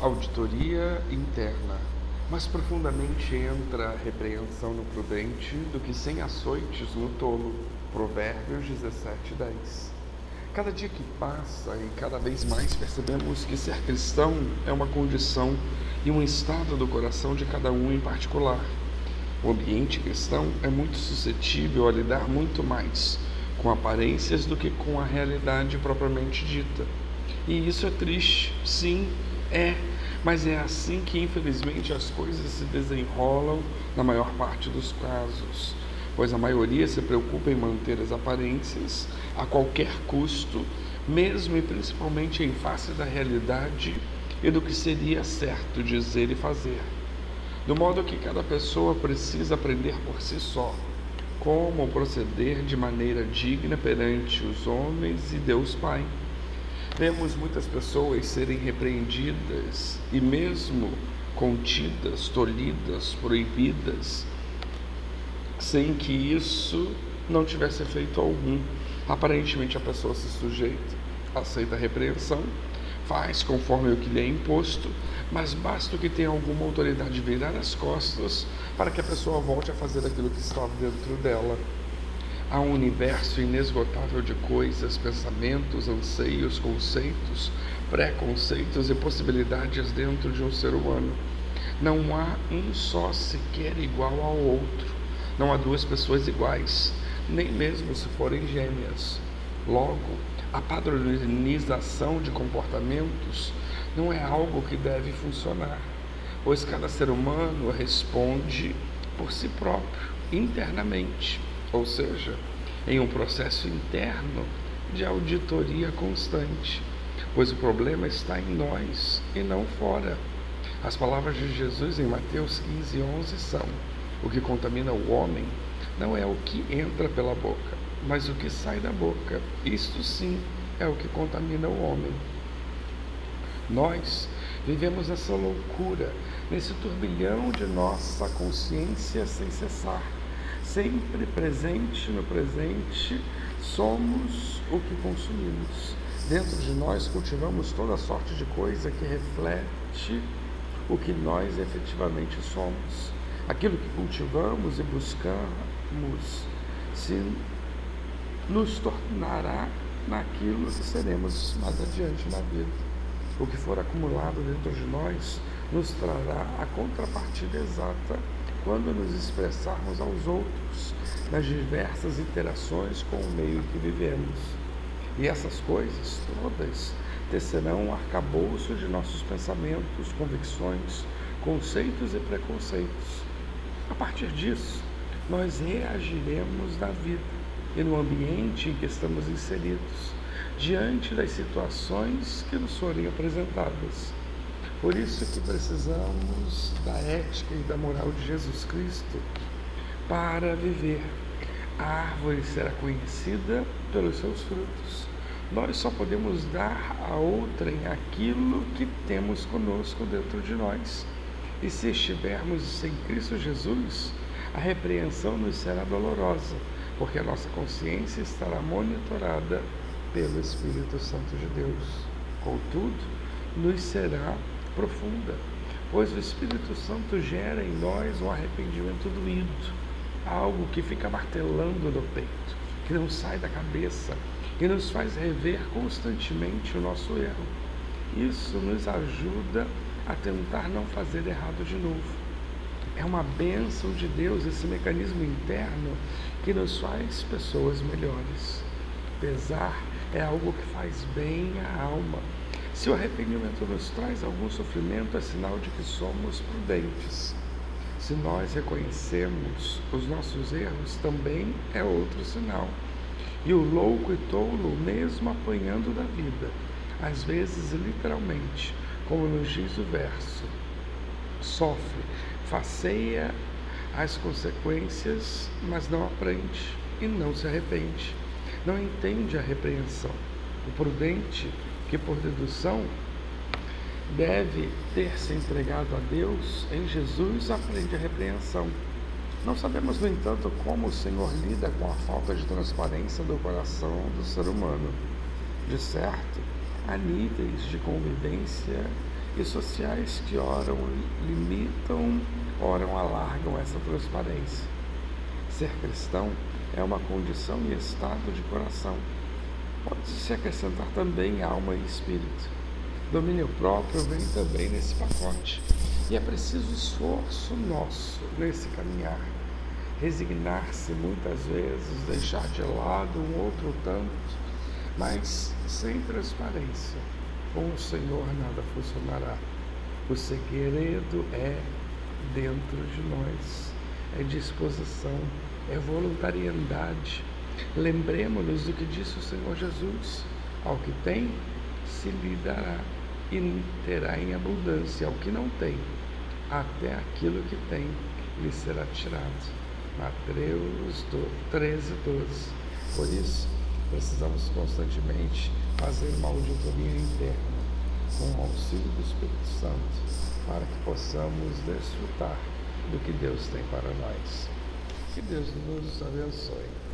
auditoria interna, mais profundamente entra a repreensão no prudente do que sem açoites no tolo. Provérbios 17, 10. Cada dia que passa e cada vez mais percebemos que ser cristão é uma condição e um estado do coração de cada um em particular. O ambiente cristão é muito suscetível a lidar muito mais com aparências do que com a realidade propriamente dita. E isso é triste, sim, é, mas é assim que infelizmente as coisas se desenrolam na maior parte dos casos, pois a maioria se preocupa em manter as aparências a qualquer custo, mesmo e principalmente em face da realidade e do que seria certo dizer e fazer. Do modo que cada pessoa precisa aprender por si só como proceder de maneira digna perante os homens e Deus Pai. Vemos muitas pessoas serem repreendidas e mesmo contidas, tolhidas, proibidas, sem que isso não tivesse efeito algum. Aparentemente a pessoa se sujeita, aceita a repreensão, faz conforme o que lhe é imposto, mas basta que tenha alguma autoridade virar as costas para que a pessoa volte a fazer aquilo que estava dentro dela. Há um universo inesgotável de coisas, pensamentos, anseios, conceitos, preconceitos e possibilidades dentro de um ser humano. Não há um só sequer igual ao outro. Não há duas pessoas iguais, nem mesmo se forem gêmeas. Logo, a padronização de comportamentos não é algo que deve funcionar, pois cada ser humano responde por si próprio, internamente, ou seja, em um processo interno de auditoria constante, pois o problema está em nós e não fora. As palavras de Jesus em Mateus 15, 11 são: O que contamina o homem não é o que entra pela boca, mas o que sai da boca, isto sim é o que contamina o homem. Nós vivemos essa loucura, nesse turbilhão de nossa consciência sem cessar. Sempre presente no presente, somos o que consumimos. Dentro de nós cultivamos toda sorte de coisa que reflete o que nós efetivamente somos. Aquilo que cultivamos e buscamos se nos tornará naquilo que seremos mais adiante na vida. O que for acumulado dentro de nós nos trará a contrapartida exata quando nos expressarmos aos outros nas diversas interações com o meio que vivemos. E essas coisas todas tecerão um arcabouço de nossos pensamentos, convicções, conceitos e preconceitos. A partir disso, nós reagiremos na vida e no ambiente em que estamos inseridos, diante das situações que nos forem apresentadas. Por isso que precisamos da ética e da moral de Jesus Cristo para viver. A árvore será conhecida pelos seus frutos. Nós só podemos dar a outrem aquilo que temos conosco dentro de nós. E se estivermos sem Cristo Jesus, a repreensão nos será dolorosa porque a nossa consciência estará monitorada pelo Espírito Santo de Deus. Contudo, nos será profunda, pois o Espírito Santo gera em nós um arrependimento doído, algo que fica martelando no peito, que não sai da cabeça, que nos faz rever constantemente o nosso erro. Isso nos ajuda a tentar não fazer errado de novo. É uma bênção de Deus esse mecanismo interno que nos faz pessoas melhores. Pesar é algo que faz bem à alma. Se o arrependimento nos traz algum sofrimento, é sinal de que somos prudentes. Se nós reconhecemos os nossos erros, também é outro sinal. E o louco e tolo, mesmo apanhando da vida, às vezes literalmente, como nos diz o verso, sofre faceia as consequências, mas não aprende e não se arrepende. Não entende a repreensão. O prudente, que por dedução deve ter se entregado a Deus, em Jesus aprende a repreensão. Não sabemos, no entanto, como o Senhor lida com a falta de transparência do coração do ser humano. De certo, há níveis de convivência e sociais que oram limitam, oram alargam essa transparência. Ser cristão é uma condição e estado de coração. Pode-se acrescentar também alma e espírito. Domínio próprio vem também nesse pacote. E é preciso esforço nosso nesse caminhar. Resignar-se muitas vezes, deixar de lado um outro tanto, mas sem transparência. Com o Senhor nada funcionará. O segredo é dentro de nós, é disposição, é voluntariedade. Lembremos-nos do que disse o Senhor Jesus: ao que tem, se lhe dará e terá em abundância, ao que não tem, até aquilo que tem lhe será tirado. Mateus 13, 12. Por isso, precisamos constantemente fazer uma auditoria interna com o auxílio do Espírito Santo para que possamos desfrutar do que Deus tem para nós. Que Deus nos abençoe.